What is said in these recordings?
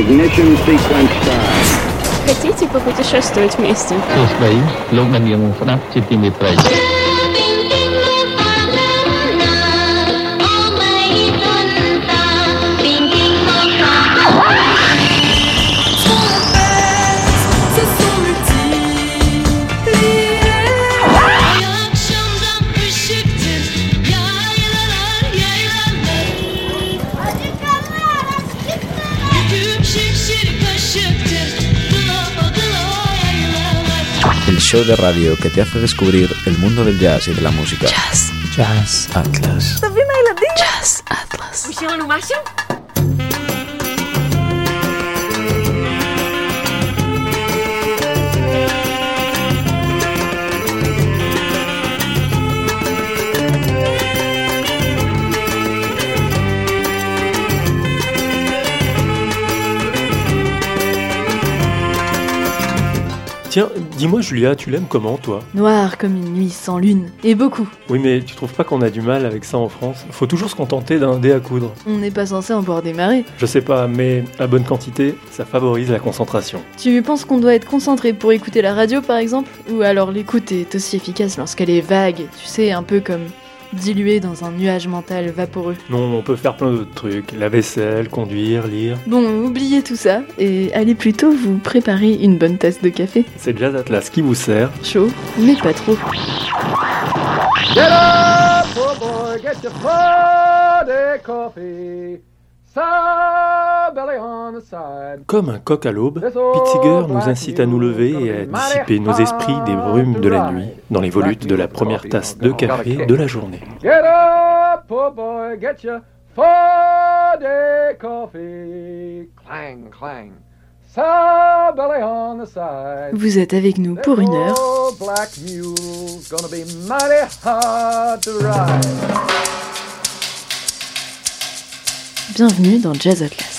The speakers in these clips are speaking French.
Ignition sequence start. Хотите попутешествовать вместе? សួស្តីលោកអ្នកនាងស្ដាប់ជាទីមេត្រី show de radio que te hace descubrir el mundo del jazz y de la música. Jazz. Jazz Atlas. Jazz Atlas. Tiens, dis-moi Julia, tu l'aimes comment toi Noir comme une nuit sans lune. Et beaucoup. Oui mais tu trouves pas qu'on a du mal avec ça en France Faut toujours se contenter d'un dé à coudre. On n'est pas censé en boire des marées. Je sais pas, mais à bonne quantité, ça favorise la concentration. Tu penses qu'on doit être concentré pour écouter la radio par exemple? Ou alors l'écoute est aussi efficace lorsqu'elle est vague, tu sais, un peu comme diluée dans un nuage mental vaporeux. Non, on peut faire plein d'autres trucs. La vaisselle, conduire, lire. Bon, oubliez tout ça et allez plutôt vous préparer une bonne tasse de café. C'est Jazz Atlas qui vous sert. Chaud, mais pas trop. Get up, poor boy, get your Friday coffee. Comme un coq à l'aube, Pete Seeger nous incite à nous lever et à dissiper nos esprits des brumes de la nuit dans les volutes de la première tasse de café de la journée. Get up, poor boy, get your Friday coffee. Clang, clang. Some belly on the side. Vous êtes avec nous pour une heure. Oh, black mule's gonna be mighty hard to ride. Bienvenue dans Jazz Atlas.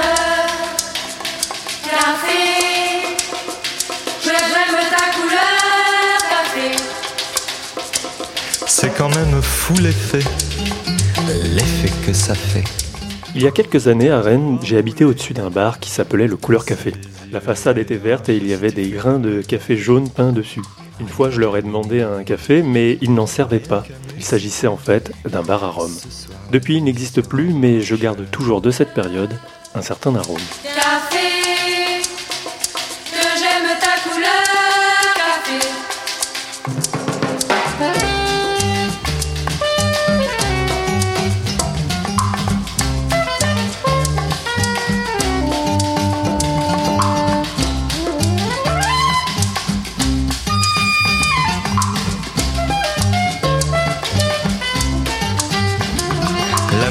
c'est quand même fou l'effet, l'effet que ça fait. Il y a quelques années à Rennes, j'ai habité au-dessus d'un bar qui s'appelait le Couleur Café. La façade était verte et il y avait des grains de café jaune peints dessus. Une fois, je leur ai demandé un café, mais ils n'en servaient pas. Il s'agissait en fait d'un bar à rhum. Depuis, il n'existe plus, mais je garde toujours de cette période un certain arôme. Café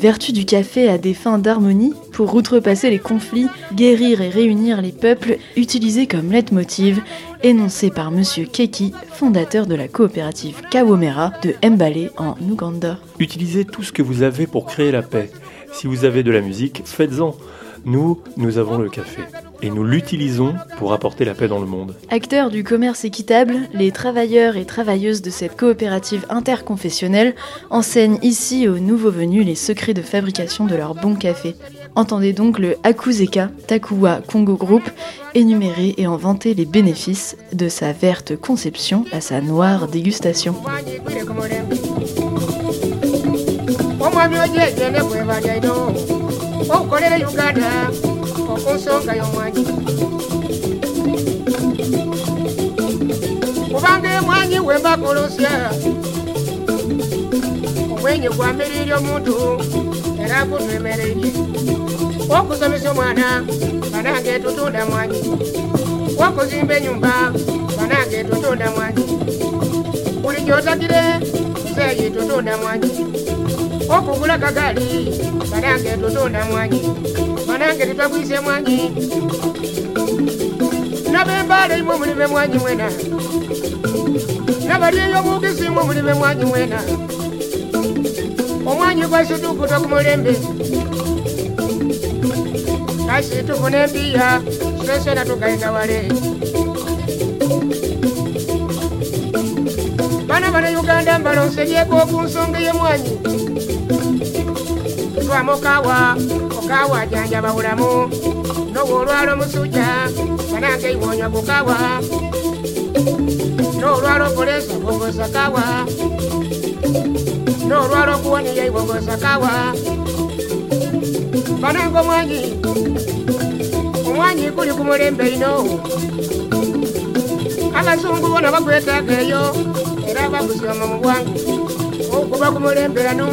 Vertus du café à des fins d'harmonie pour outrepasser les conflits, guérir et réunir les peuples, utilisés comme leitmotiv, énoncé par Monsieur Keki, fondateur de la coopérative Kawomera de Mbale en Ouganda. Utilisez tout ce que vous avez pour créer la paix. Si vous avez de la musique, faites-en. Nous, nous avons le café. Et nous l'utilisons pour apporter la paix dans le monde. Acteurs du commerce équitable, les travailleurs et travailleuses de cette coopérative interconfessionnelle enseignent ici aux nouveaux venus les secrets de fabrication de leur bon café. Entendez donc le Akuzeka Takuwa Congo Group énumérer et en vanter les bénéfices de sa verte conception à sa noire dégustation. Uganda okunsonga y'omwanyi kubanga emwanyi wembakolosya omwenyi gwamirirya omuntu era gutwemereire okusomesa omwana banange tutunda mwanyi. Okuzimba enyumba banange tutunda mwanyi. Buli gyotagire seyi tutunda mwanyi. Okugula kagali banange tutunda mwanyi nange tetwagwize emwanyi nabembaala imu mulime mwanyi mwena. Nabalyeyo omugezi imu mulime mwanyi mwena. Omwanyi gwa sudukuta ku mulembe kasi tufuna embiya sweswena tugayita wale baana bana e uganda mbalonse byeko ku nsonga y'emwanyi twamukawa okawa janjaba bulamu n'obwolwala omusujja banange iwonywa ku kawa n'olwala okolesa bogosa kawa. N'olwala okuwaniya ibogosa kawa. Banange omwanyi omwanyi guli ku mulembe ino. Abazungu bona bagwetaaga eyo era bagusoma mu bwangu okuba ku mulembe ano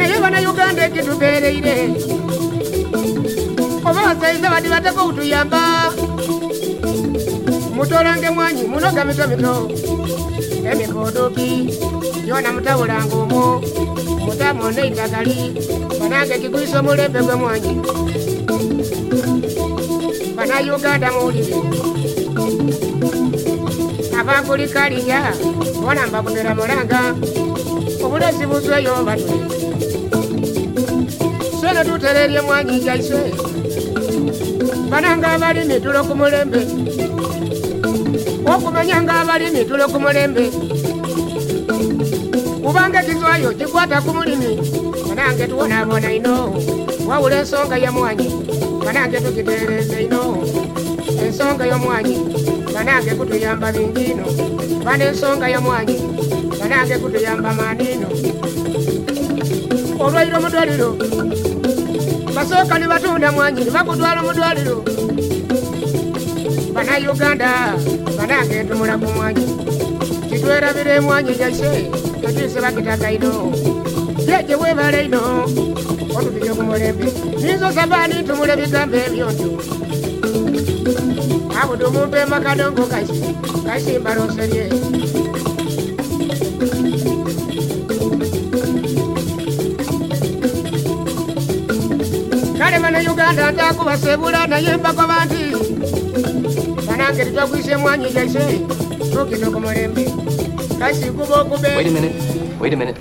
naye bannayuganda ekitubeereire oba basaiza badi bateko okutuyamba mutolange mwanyi munoga mito mito. Emikodoki yona mutabulanga omwo mutamone itagali banange kigwisa omulembe gwe mwanyi. Bannayuganda muwulire. Abakulikaliya bona mbakutera mulanga. Obulezi buzweyo batule ne tutererya emwanyi gyaiswe bananga abali mitulo ku mulembe. Okumanyanga abali mitulo ku mulembe. Kubanga ekizwayo gikwata ku mulimi. Banange tuwonaabona ino. Wawula ensonga yamwanyi banange tugitereeza ino. Ensonga y'omwanyi banange kutuyamba bingi ino. Bana ensonga y'omwanyi banange kutuyamba maani ino. Olwairo mudwaliro basooka ne batunda mwanyi ne bakutwala omudwaliro bannayuganda banange ntumula ku mwanyi kitwerabira emwanyi jaise tetuyise bakitaka ino jeje webale ino otupije ku mulembe nizo sabani ntumula ebigambo ebyo nti abudu mumpe makadongo kasi kasimbalonserye kale bannayuganda ntakubasebula naye mbagoba nti banange tetwagwise emwanyi jaise tukino ku mulembe kasi kuba okube Wait a minute. Wait a minute.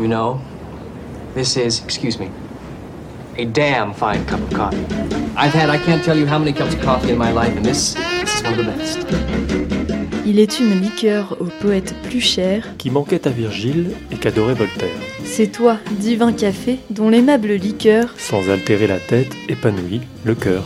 You know, this is, excuse me, a damn fine cup of coffee. I've had, I can't tell you how many cups of coffee in my life, and this, this is one of the best. Il est une liqueur au poète plus cher. Qui manquait à Virgile et qu'adorait Voltaire. C'est toi, divin café, dont l'aimable liqueur Sans altérer la tête, épanouit le cœur.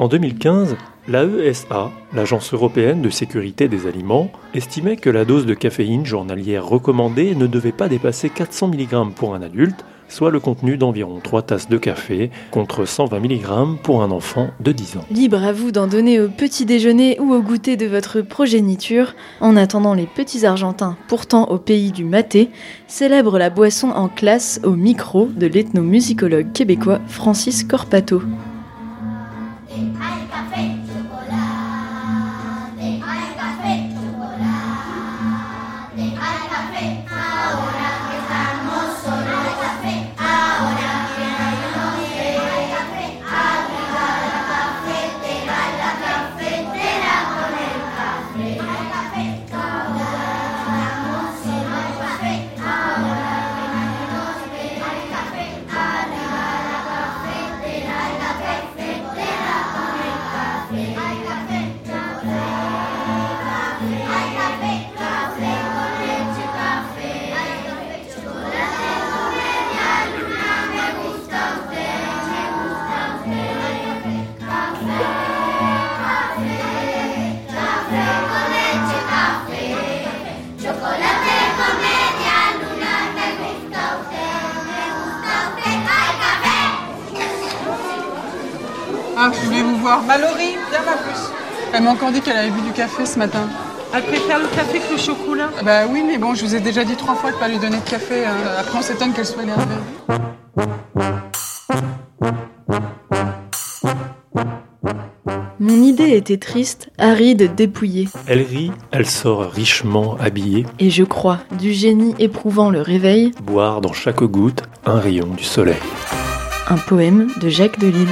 En 2015, l'AESA, l'Agence européenne de sécurité des aliments, estimait que la dose de caféine journalière recommandée ne devait pas dépasser 400 mg pour un adulte, soit le contenu d'environ 3 tasses de café, contre 120 mg pour un enfant de 10 ans. Libre à vous d'en donner au petit déjeuner ou au goûter de votre progéniture. En attendant, les petits Argentins, pourtant au pays du maté, célèbrent la boisson en classe au micro de l'ethnomusicologue québécois Francis Corpato. Ah, je voulais vous voir. Mallory, viens ma puce. Elle m'a encore dit qu'elle avait bu du café ce matin. Elle préfère le café que le chocolat Bah oui, mais bon, je vous ai déjà dit trois fois de pas lui donner de café. hein. Après, on s'étonne qu'elle soit énervée. Mon idée était triste, aride, dépouillée. Elle rit, elle sort richement habillée, Et je crois, du génie éprouvant le réveil, boire dans chaque goutte un rayon du soleil. un poème de Jacques Delille.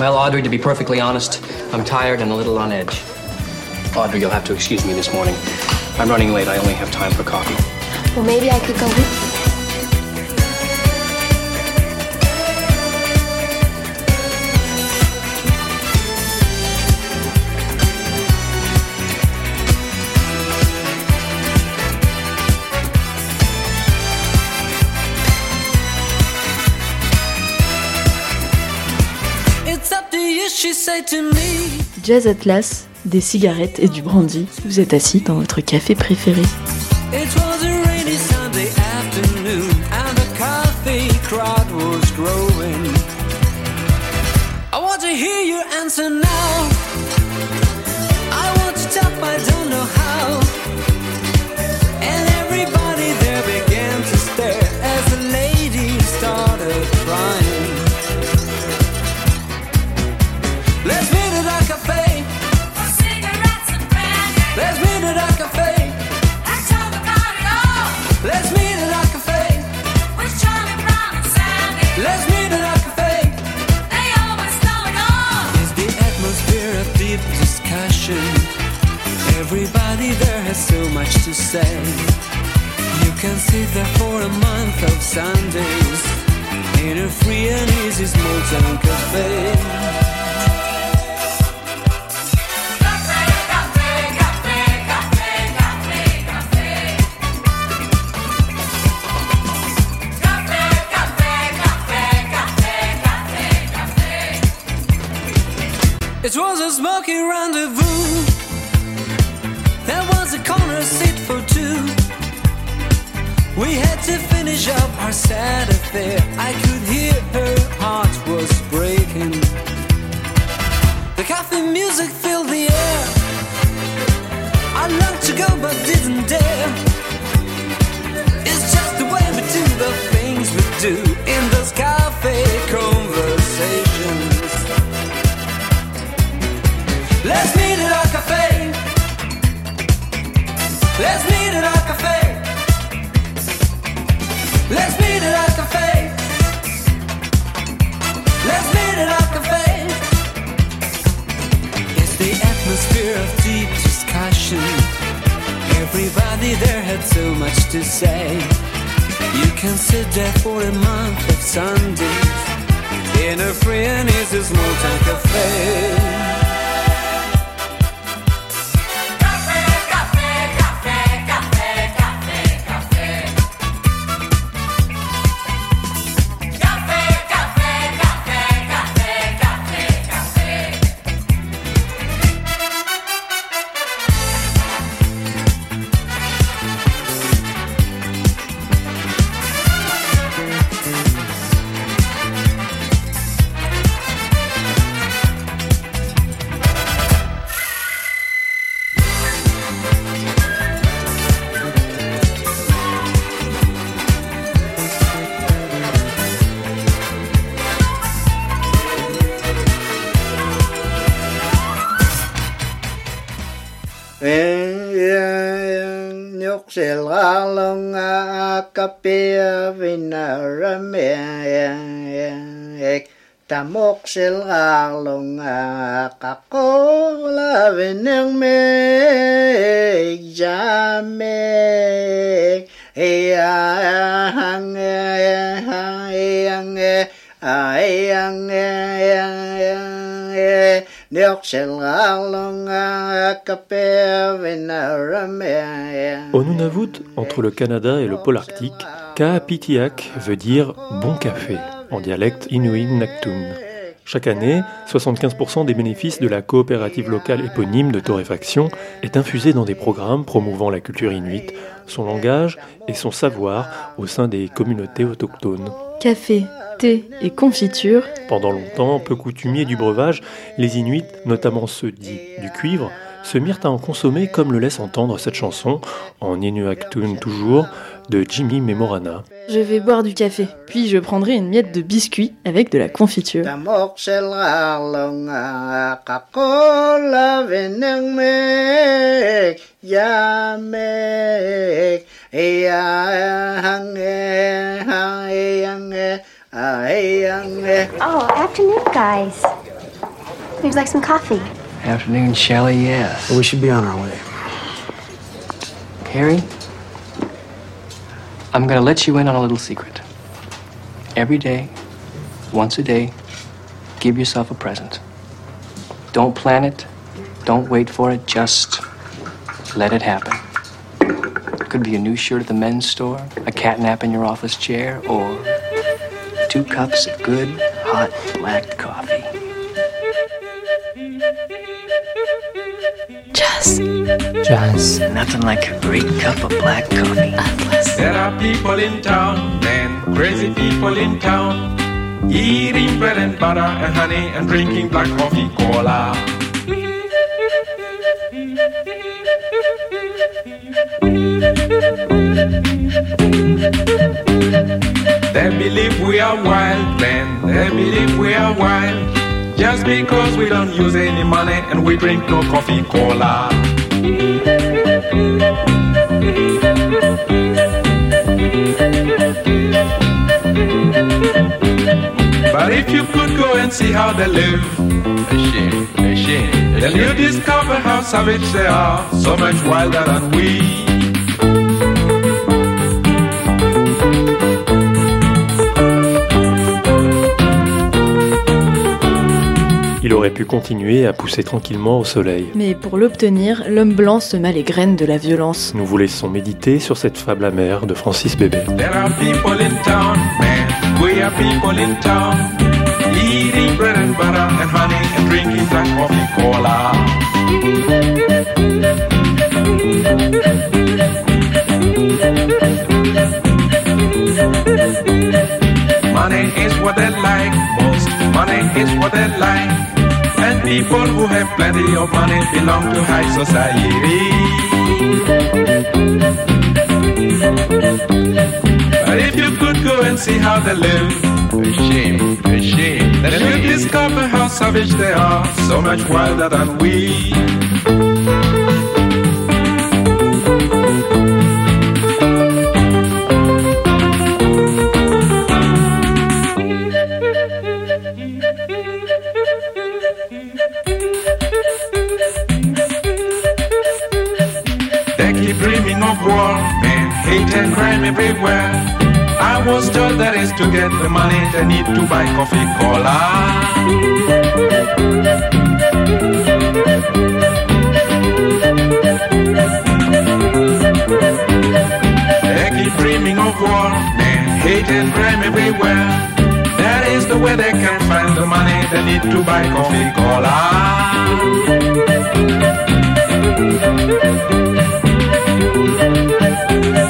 Well, Audrey, to be perfectly honest, I'm tired and a little on edge. Audrey, you'll have to excuse me this morning. I'm running late. I only have time for coffee. Well, maybe I could go with Atlas, des cigarettes et du brandy. Vous êtes assis dans votre café préféré. Say. You can sit there for a month of Sundays in a free and easy small town cafe. there. pia vinarame ek tamok sil along kakola veneng me jame ea hang hang hang hang hang Au Nunavut, entre le Canada et le pôle arctique, Kaapitiak veut dire bon café en dialecte inuit Naktun. Chaque année, 75% des bénéfices de la coopérative locale éponyme de torréfaction est infusé dans des programmes promouvant la culture inuite, son langage et son savoir au sein des communautés autochtones. Café, thé et confiture, Pendant longtemps, peu coutumiers du breuvage, les Inuits, notamment ceux dits du cuivre, se mirent à en consommer comme le laisse entendre cette chanson, en Inuaktun toujours, de Jimmy Memorana. je vais boire du café, puis je prendrai une miette de biscuit avec de la confiture. Ta mốc sẽ la lông a cà cô la vinang me ya me a hang ha yang a yang e Oh, afternoon, guys. Would you like some coffee? Afternoon, Shelley, yes. We should be on our way. Harry, I'm going to let you in on a little secret. Every day, once a day, give yourself a present. Don't plan it, don't wait for it, just let it happen. It Could be a new shirt at the men's store, a cat nap in your office chair, or two cups of good, hot black coffee. Jazz. Jazz. Nothing like a great cup of black coffee. There are people in town, men, crazy people in town, eating bread and butter and honey and drinking black coffee cola. They believe we are wild men, they believe we are wild. Just because we don't use any money and we drink no coffee cola. But if you could go and see how they live, then you discover how savage they are, so much wilder than we. Il aurait pu continuer à pousser tranquillement au soleil. Mais pour l'obtenir, l'homme blanc sema les graines de la violence. Nous vous laissons méditer sur cette fable amère de Francis Bébé. There are people in town, man. We are people in town. Eating bread and butter and honey and drinking black coffee cola. Money is what they like most. Money is what they like. And people who have plenty of money belong to high society. But if you could go and see how they live, a shame, a shame. Then you discover how savage they are, so much wilder than we. Everywhere. I was told that is to get the money they need to buy coffee cola. They keep dreaming of war, man, hate and crime everywhere. That is the way they can find the money they need to buy coffee Le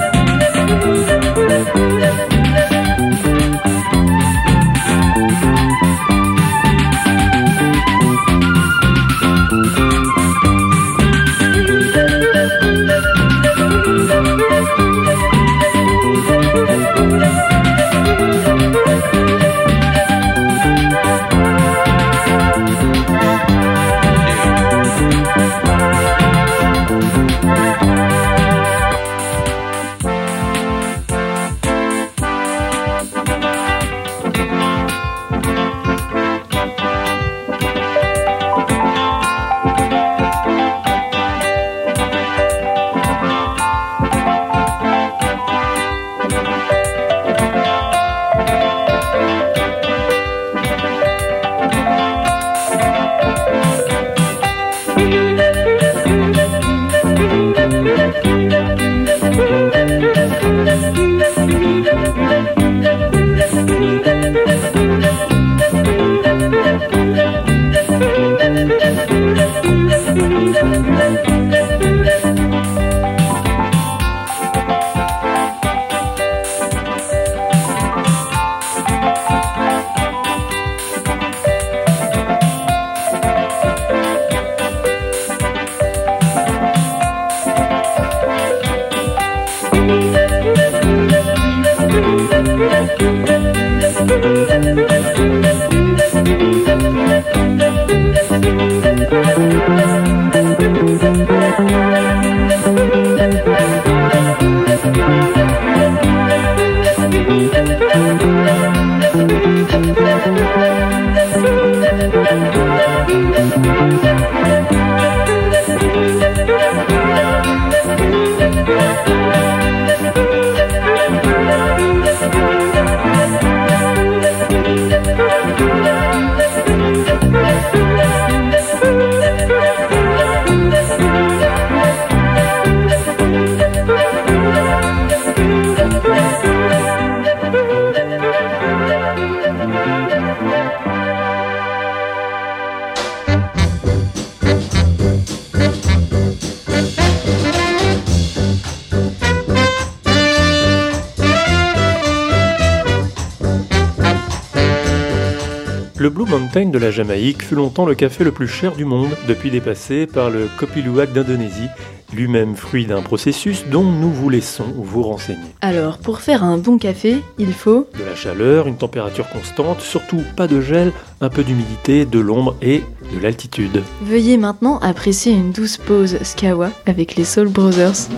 Mountain de la Jamaïque fut longtemps le café le plus cher du monde, depuis dépassé par le Kopi Luwak d'Indonésie, lui-même fruit d'un processus dont nous vous laissons vous renseigner. Alors, pour faire un bon café, il faut De la chaleur, une température constante, surtout pas de gel, un peu d'humidité, de l'ombre et de l'altitude. Veuillez maintenant apprécier une douce pause Skawa avec les Soul Brothers.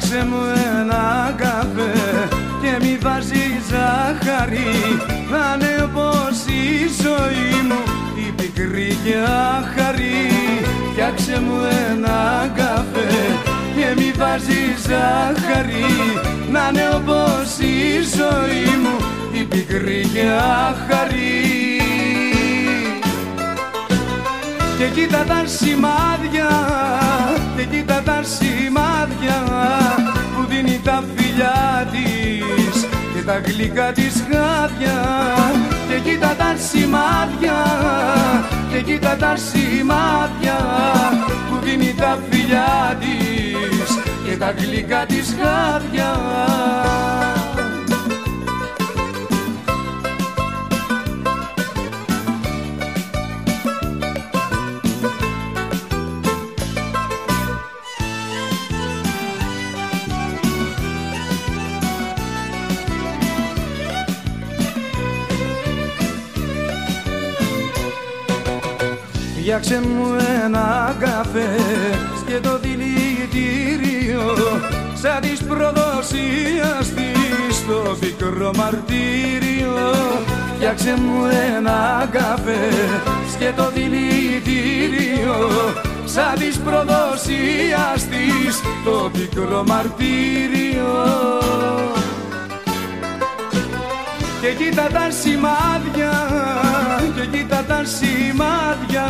Φτιάξε μου ένα καφέ και μη βάζει ζάχαρη. Να είναι όπως η ζωή μου η πικρή και άχαρη. Φτιάξε μου ένα καφέ και μη βάζει ζάχαρη. Να είναι όπως η ζωή μου η πικρή και άχαρη. Και κοίτα τα σημάδια, και κοίτα τα σημάδια που δίνει τα φιλιά της και τα γλυκά της χάδια και κοίτα τα σημάδια, και κοίτα τα σημάδια που δίνει τα φιλιά της και τα γλυκά της χάδια Φτιάξε μου ένα καφέ και το δηλητήριο σαν της προδοσίας της στο πικρό μαρτύριο. Φτιάξε μου ένα καφέ και το δηλητήριο σαν της προδοσίας της στο πικρό μαρτύριο. Και κοίτα τα σημάδια και κοίτα τα σημάδια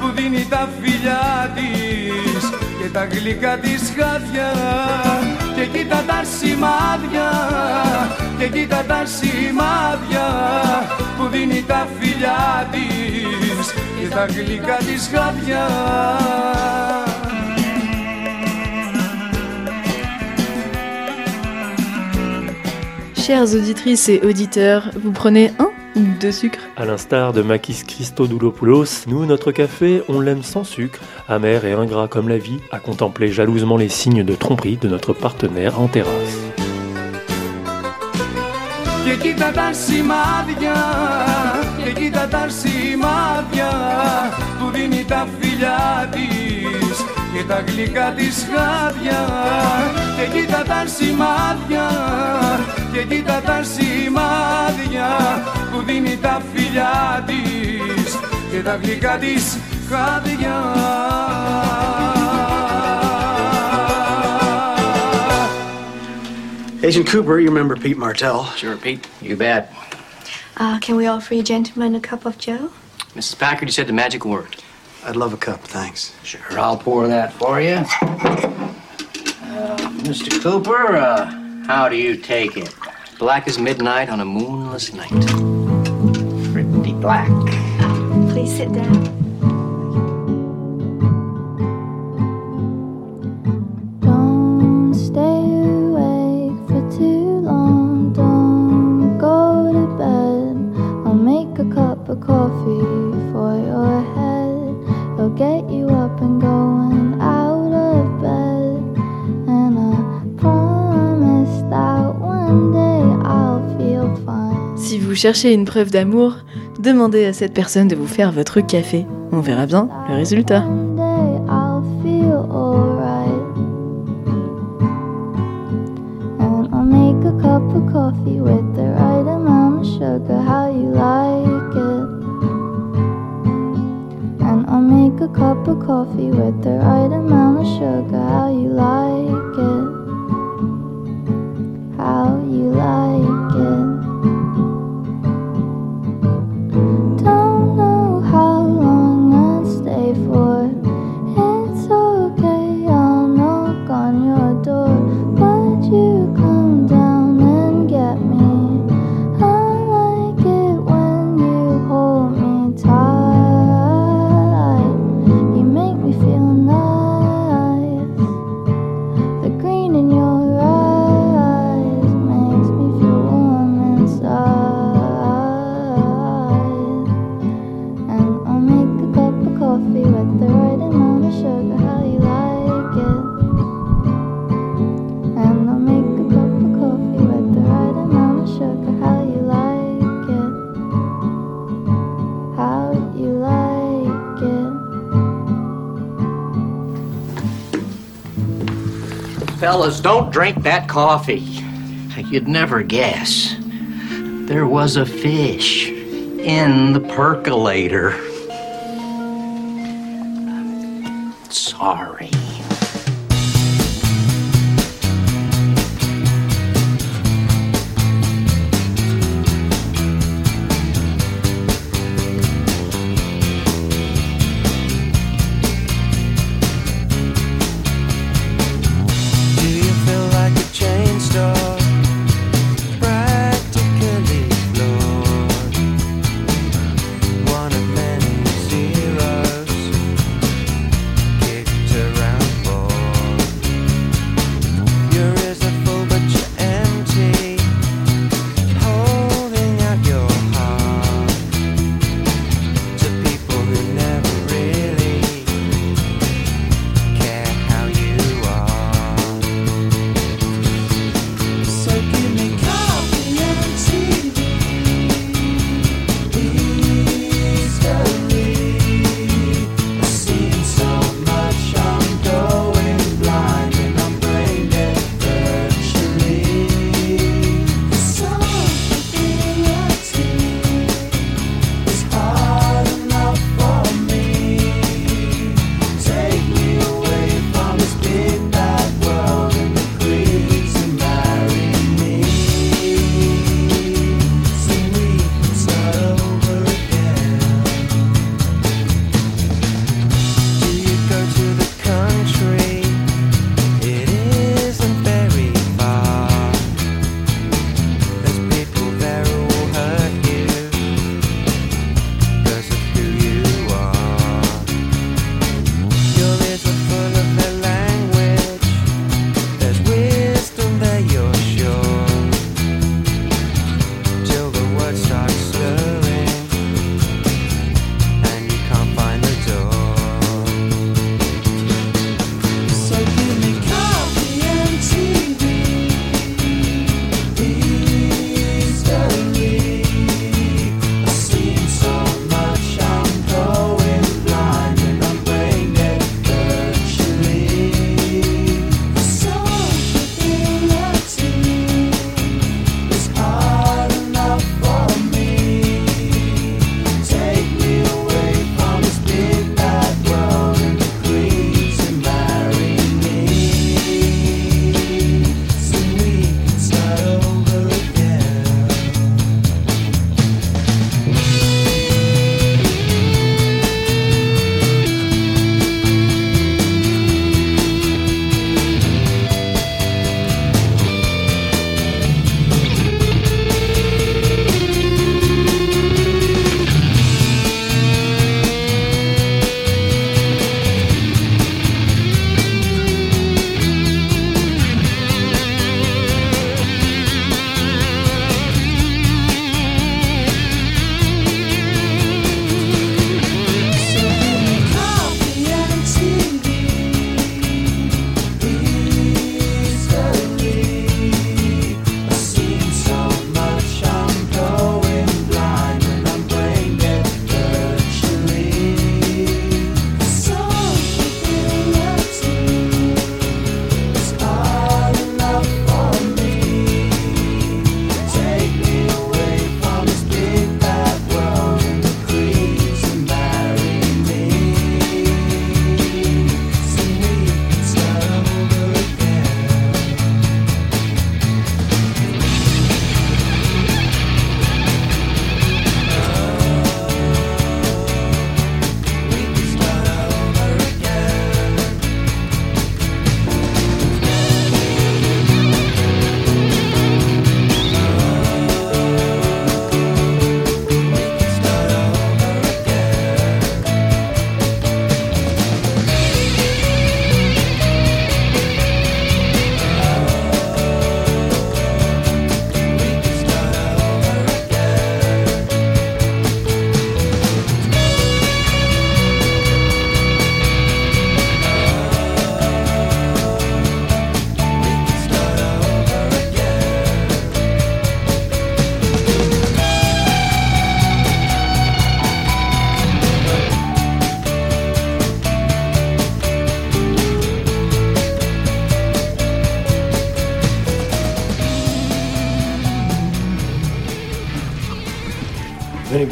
που δίνει τα φιλιά της και τα γλυκά της χάδια και κοίτα τα σημάδια και κοίτα τα σημάδια που δίνει τα φιλιά της και τα γλυκά της χάδια Chères auditrices et auditeurs, vous prenez un ou deux sucres À l'instar de Makis Christodoulopoulos, nous, notre café, on l'aime sans sucre, amer et ingrat comme la vie, à contempler jalousement les signes de tromperie de notre partenaire en terrasse. Και κοίτα τα σημάδια, και κοίτα τα σημάδια που δίνει τα φιλιά της και τα γλυκά της χάδια και κοίτα τα σημάδια, και κοίτα τα σημάδια που δίνει τα φιλιά της και τα γλυκά της χάδια. Agent Cooper, you remember Pete Martell? Sure, Pete. You bet. Uh, can we offer you gentlemen a cup of Joe? Mrs. Packard, you said the magic word. I'd love a cup, thanks. Sure, I'll pour that for you. Uh, Mr. Cooper, uh, how do you take it? Black as midnight on a moonless night. Pretty black. Please sit down. Vous cherchez une preuve d'amour, demandez à cette personne de vous faire votre café. On verra bien le résultat. Don't drink that coffee. You'd never guess. There was a fish in the percolator.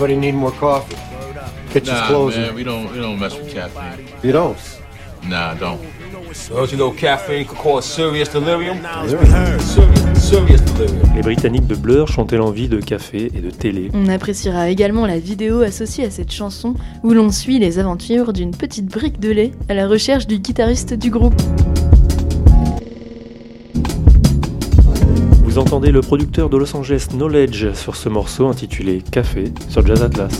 Anybody need more coffee? Kitchen's nah, closing. man, we don't we don't mess with caffeine. You don't? Nah, don't. Don't you know caffeine could cause serious delirium? Delirium? Serious, serious delirium. Les Britanniques de Blur chantaient l'envie de café et de télé. On appréciera également la vidéo associée à cette chanson où l'on suit les aventures d'une petite brique de lait à la recherche du guitariste du groupe. Vous entendez le producteur de Los Angeles Knowledge sur ce morceau intitulé Café sur Jazz Atlas.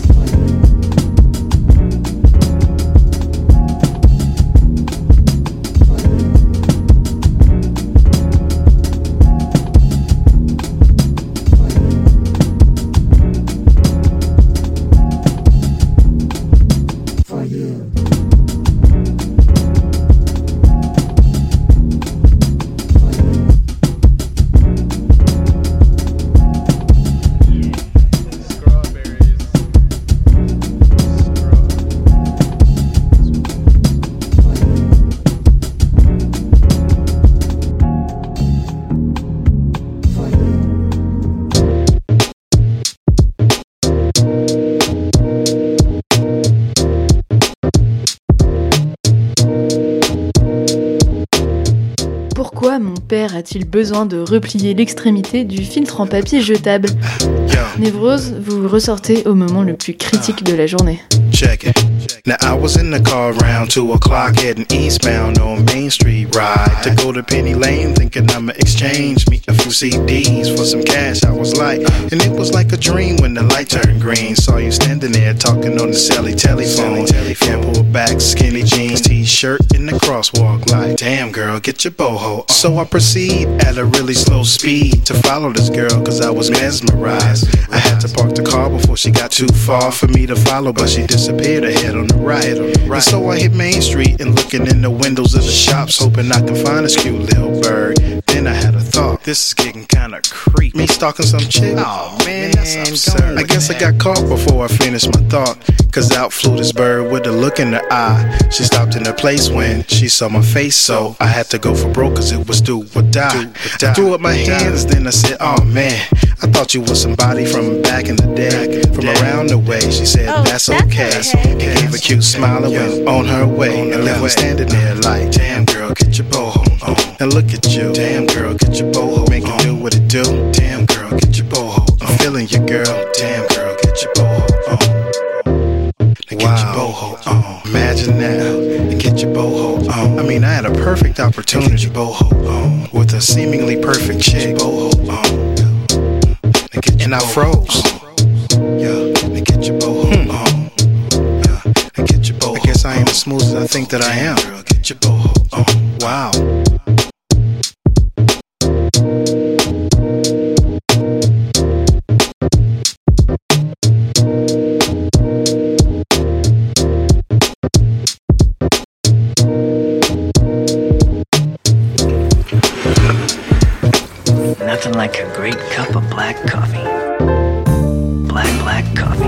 Père a-t-il besoin de replier l'extrémité du filtre en papier jetable Névrose, vous ressortez au moment le plus critique de la journée. Check it. Now I was in the car around two o'clock heading eastbound on Main Street ride to go to Penny Lane thinking I'ma exchange me a few CDs for some cash. I was like, and it was like a dream when the light turned green. Saw you standing there talking on the celly telephone. Can't pull back, skinny jeans, t-shirt in the crosswalk. Like, damn girl, get your boho. on. So I proceed at a really slow speed to follow this girl cause I was mesmerized. I had to park the car before she got too far for me to follow, but she disappeared ahead on the right. And so I hit Main Street and looking in the windows of the shops, hoping I can find this cute little bird. Then I had a thought, this is getting kinda creepy. Me stalking some chick? Oh man, that's absurd. I guess I got caught before I finished my thought. Cause out flew this bird with a look in her eye. She stopped in her place when she saw my face, so I had to go for broke cause it was do or die. I threw up my hands, then I said, Oh man, I thought you was somebody from back in the day, from around the way. She said, oh, That's okay. And gave a cute smile and went on her way. And left me standing there like, Damn girl, get your boho on. And look at you, damn girl, get your boho. Make it do what it do. Damn girl, get your boho. I'm feeling you, girl. Damn girl, get your boho on. Now get your boho on. Imagine that. And get your boho on. I mean, I had a perfect opportunity, boho on, with a seemingly perfect chick. Boho on. Get your and I froze. Yeah, now get your boho hmm. on. Yeah, now get your boho I guess I ain't as smooth as I think that I am. Get your boho on. Wow. Nothing like a great cup of black coffee. Black, black coffee.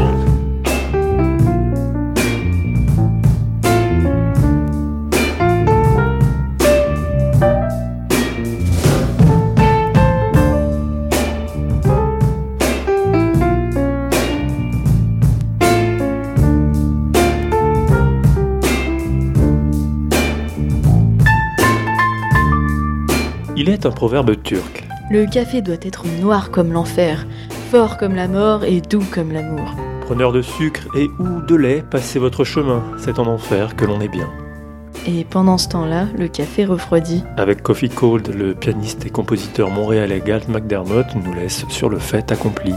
Il est un proverbe turc. Le café doit être noir comme l'enfer, fort comme la mort et doux comme l'amour. Preneur de sucre et ou de lait, passez votre chemin. C'est en enfer que l'on est bien. Et pendant ce temps-là, le café refroidit. Avec Coffee Cold, le pianiste et compositeur montréalais Galt McDermott nous laisse sur le fait accompli.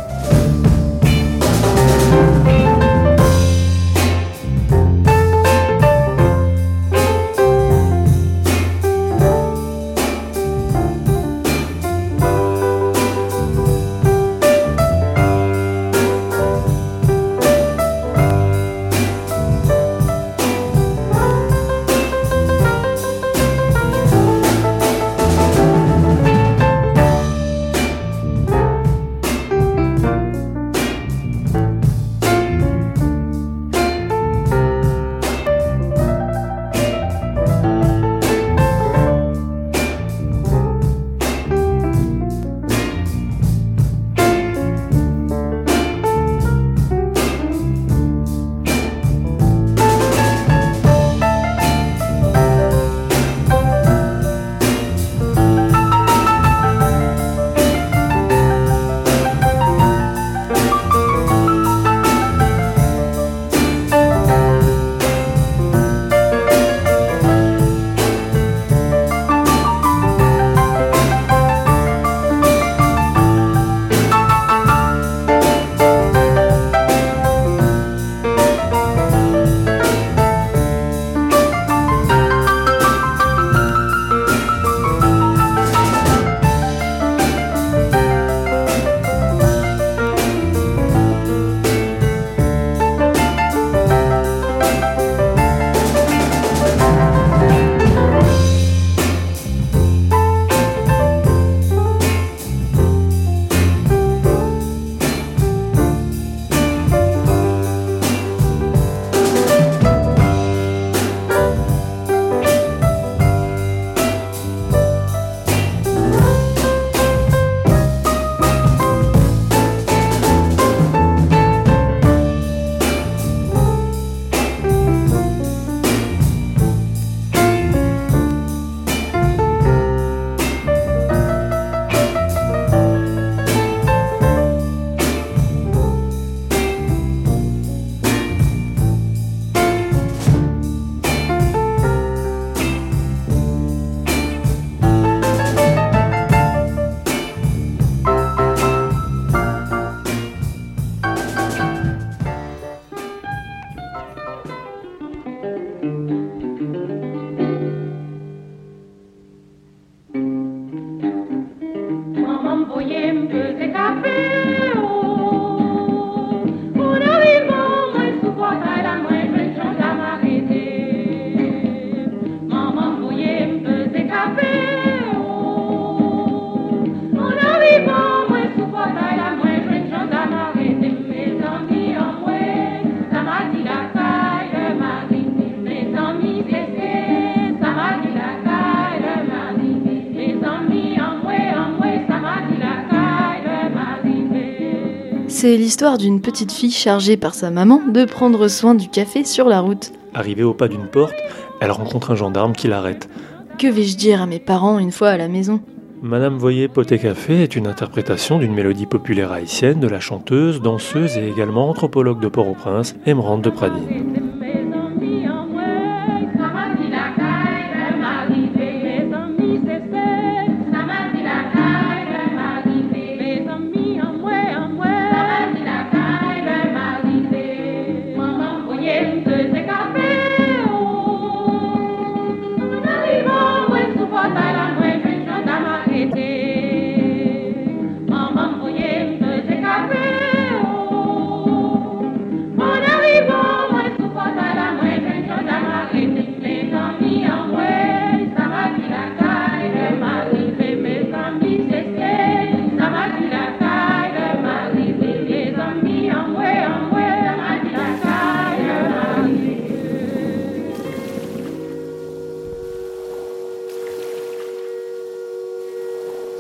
C'est l'histoire d'une petite fille chargée par sa maman de prendre soin du café sur la route. Arrivée au pas d'une porte, elle rencontre un gendarme qui l'arrête. Que vais-je dire à mes parents une fois à la maison? Madame Voyer Poté Café est une interprétation d'une mélodie populaire haïtienne de la chanteuse, danseuse et également anthropologue de Port-au-Prince, Emerande de Pradine.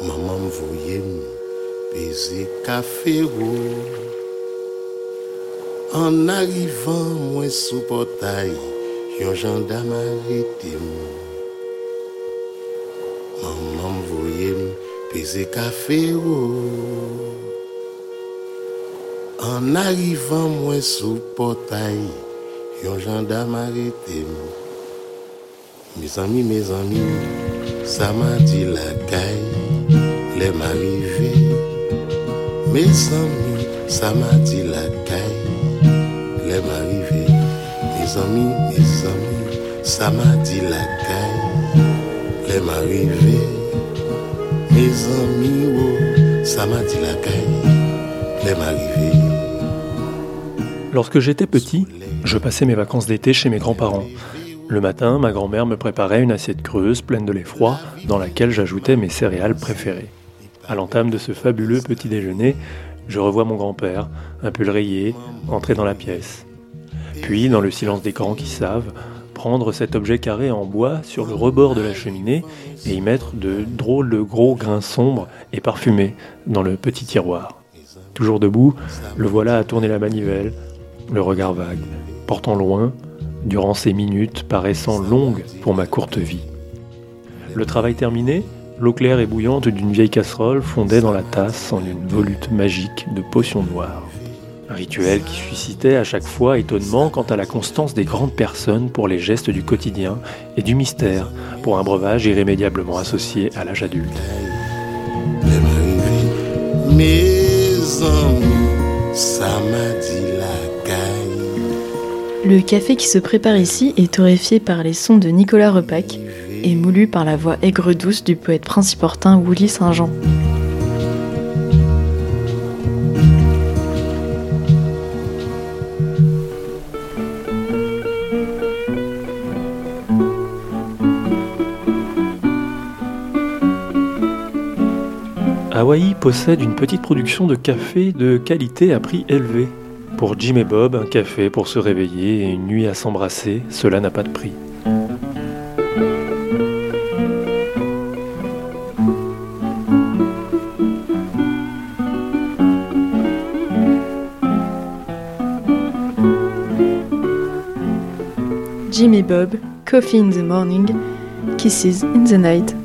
Maman voyait me baiser café. En arrivant, moi sous portail, yon gendarme arrêté. Maman voyait me baiser café. En arrivant, moi sous portail, yon gendarme arrêté. Mes amis, mes amis, ça m'a dit la caille, les m'arriver. Mes amis, ça m'a dit la caille, les m'arriver. Mes amis, mes amis, ça m'a dit la caille, les m'arriver. Mes amis, oh, ça m'a dit la caille, les m'arriver. Lorsque j'étais petit, je passais mes vacances d'été chez mes grands-parents. Le matin, ma grand-mère me préparait une assiette creuse pleine de lait froid dans laquelle j'ajoutais mes céréales préférées. À l'entame de ce fabuleux petit déjeuner, je revois mon grand-père, un peu rayé, entrer dans la pièce. Puis, dans le silence des grands qui savent, prendre cet objet carré en bois sur le rebord de la cheminée et y mettre de drôles de gros grains sombres et parfumés dans le petit tiroir. Toujours debout, le voilà à tourner la manivelle, le regard vague, portant loin, durant ces minutes paraissant longues pour ma courte vie. Le travail terminé, l'eau claire et bouillante d'une vieille casserole fondait dans la tasse en une volute magique de potions noires. Un rituel qui suscitait à chaque fois étonnement quant à la constance des grandes personnes pour les gestes du quotidien et du mystère pour un breuvage irrémédiablement associé à l'âge adulte. Le café qui se prépare ici est torréfié par les sons de Nicolas Repac et moulu par la voix aigre-douce du poète principortin Willy Saint-Jean. Hawaï possède une petite production de café de qualité à prix élevé. Pour Jim et Bob, un café pour se réveiller et une nuit à s'embrasser, cela n'a pas de prix. Bob, Coffee in the Morning, Kisses in the Night.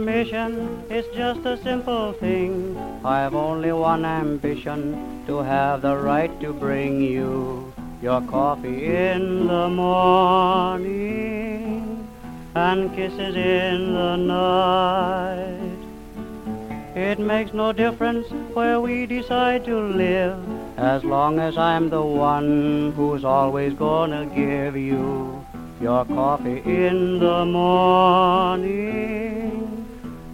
Ambition, it's just a simple thing. I've only one ambition to have the right to bring you your coffee in the morning and kisses in the night. It makes no difference where we decide to live, as long as I'm the one who's always gonna give you your coffee in the morning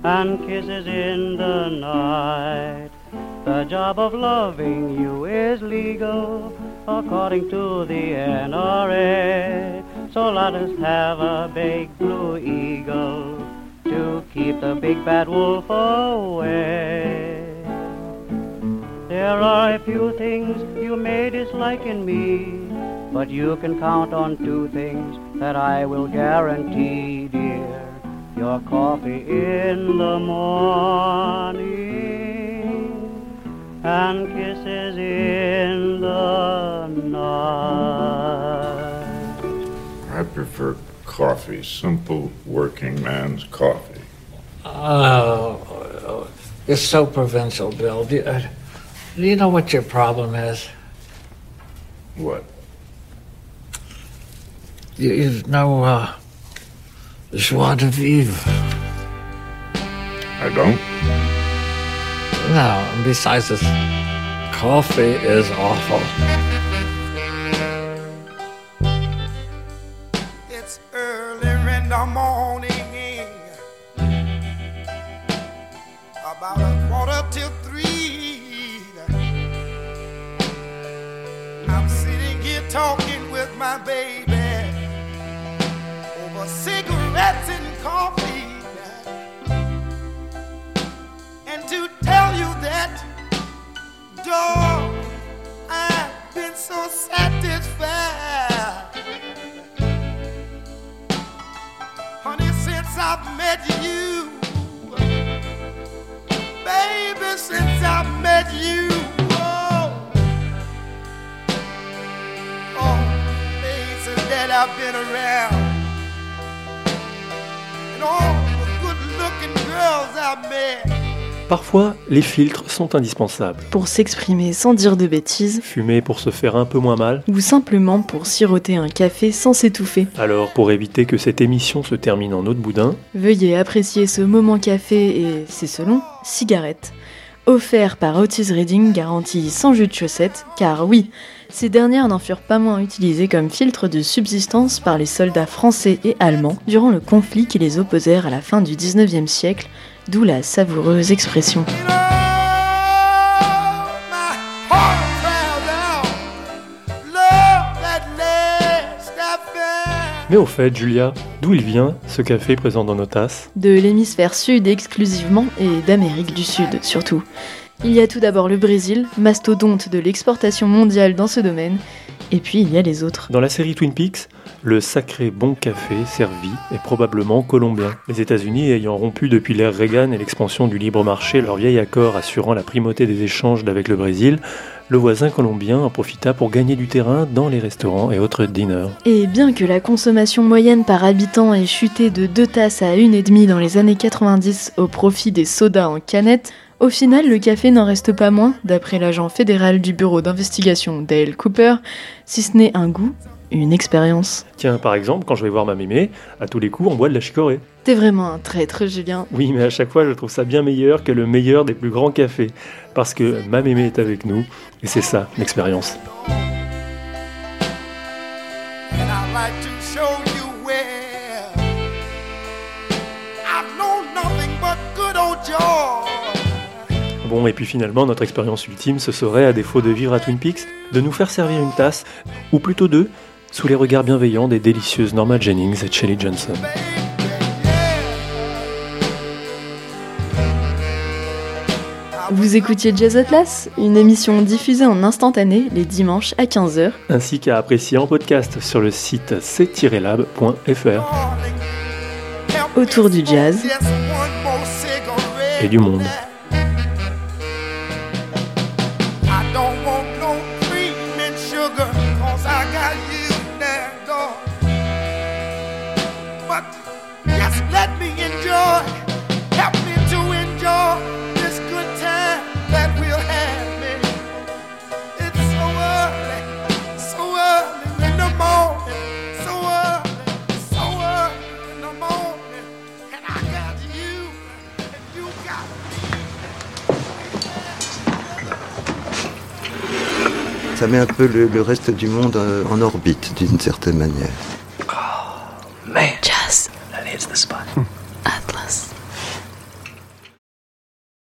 and kisses in the night. The job of loving you is legal according to the NRA. So let us have a big blue eagle to keep the big bad wolf away. There are a few things you may dislike in me, but you can count on two things that I will guarantee, dear. Your coffee in the morning and kisses in the night. I prefer coffee, simple working man's coffee. Oh, you're so provincial, Bill. Do you, uh, do you know what your problem is? What? You, you know, uh, joie de vivre. I don't? No, besides this, coffee is awful. It's early in the morning, about a quarter till three. I'm sitting here talking with my baby over cigarettes and coffee. And to tell you that, dog, I've been so satisfied. Honey, since I've met you, baby, since I've met you, oh, oh, that I've been around, Parfois, les filtres sont indispensables. Pour s'exprimer sans dire de bêtises, Fumer pour se faire un peu moins mal. ou simplement pour siroter un café sans s'étouffer. Alors, pour éviter que cette émission se termine en eau de boudin, Veuillez apprécier ce moment café et, c'est selon, cigarette. Offert par Otis Reading, garantie sans jus de chaussettes, car oui, ces dernières n'en furent pas moins utilisées comme filtre de subsistance par les soldats français et allemands durant le conflit qui les opposèrent à la fin du 19e siècle, d'où la savoureuse expression. Mais au fait, Julia, d'où il vient ce café présent dans nos tasses? De l'hémisphère sud exclusivement et d'Amérique du Sud surtout. Il y a tout d'abord le Brésil, mastodonte de l'exportation mondiale dans ce domaine, et puis il y a les autres. Dans la série Twin Peaks, le sacré bon café servi est probablement colombien. Les États-Unis ayant rompu depuis l'ère Reagan et l'expansion du libre marché leur vieil accord assurant la primauté des échanges avec le Brésil, le voisin colombien en profita pour gagner du terrain dans les restaurants et autres diners. Et bien que la consommation moyenne par habitant ait chuté de 2 tasses à 1,5 dans les années 90 au profit des sodas en canette, au final le café n'en reste pas moins, d'après l'agent fédéral du bureau d'investigation Dale Cooper, si ce n'est un goût, une expérience. Tiens, par exemple, quand je vais voir ma mémé, à tous les coups, on boit de la chicorée. T'es vraiment un traître, Julien. Oui, mais à chaque fois, je trouve ça bien meilleur que le meilleur des plus grands cafés. Parce que ma mémé est avec nous, et c'est ça, l'expérience. And I'd like to show you Bon, et puis finalement, notre expérience ultime, ce serait, à défaut de vivre à Twin Peaks, de nous faire servir une tasse, ou plutôt deux, sous les regards bienveillants des délicieuses Norma Jennings et Shelley Johnson. Vous écoutiez Jazz Atlas, une émission diffusée en instantané les dimanches à 15h. Ainsi qu'à apprécier en podcast sur le site c-lab.fr Autour du jazz et du monde. Ça met un peu le, reste du monde euh, en orbite d'une certaine manière. Man. Jazz.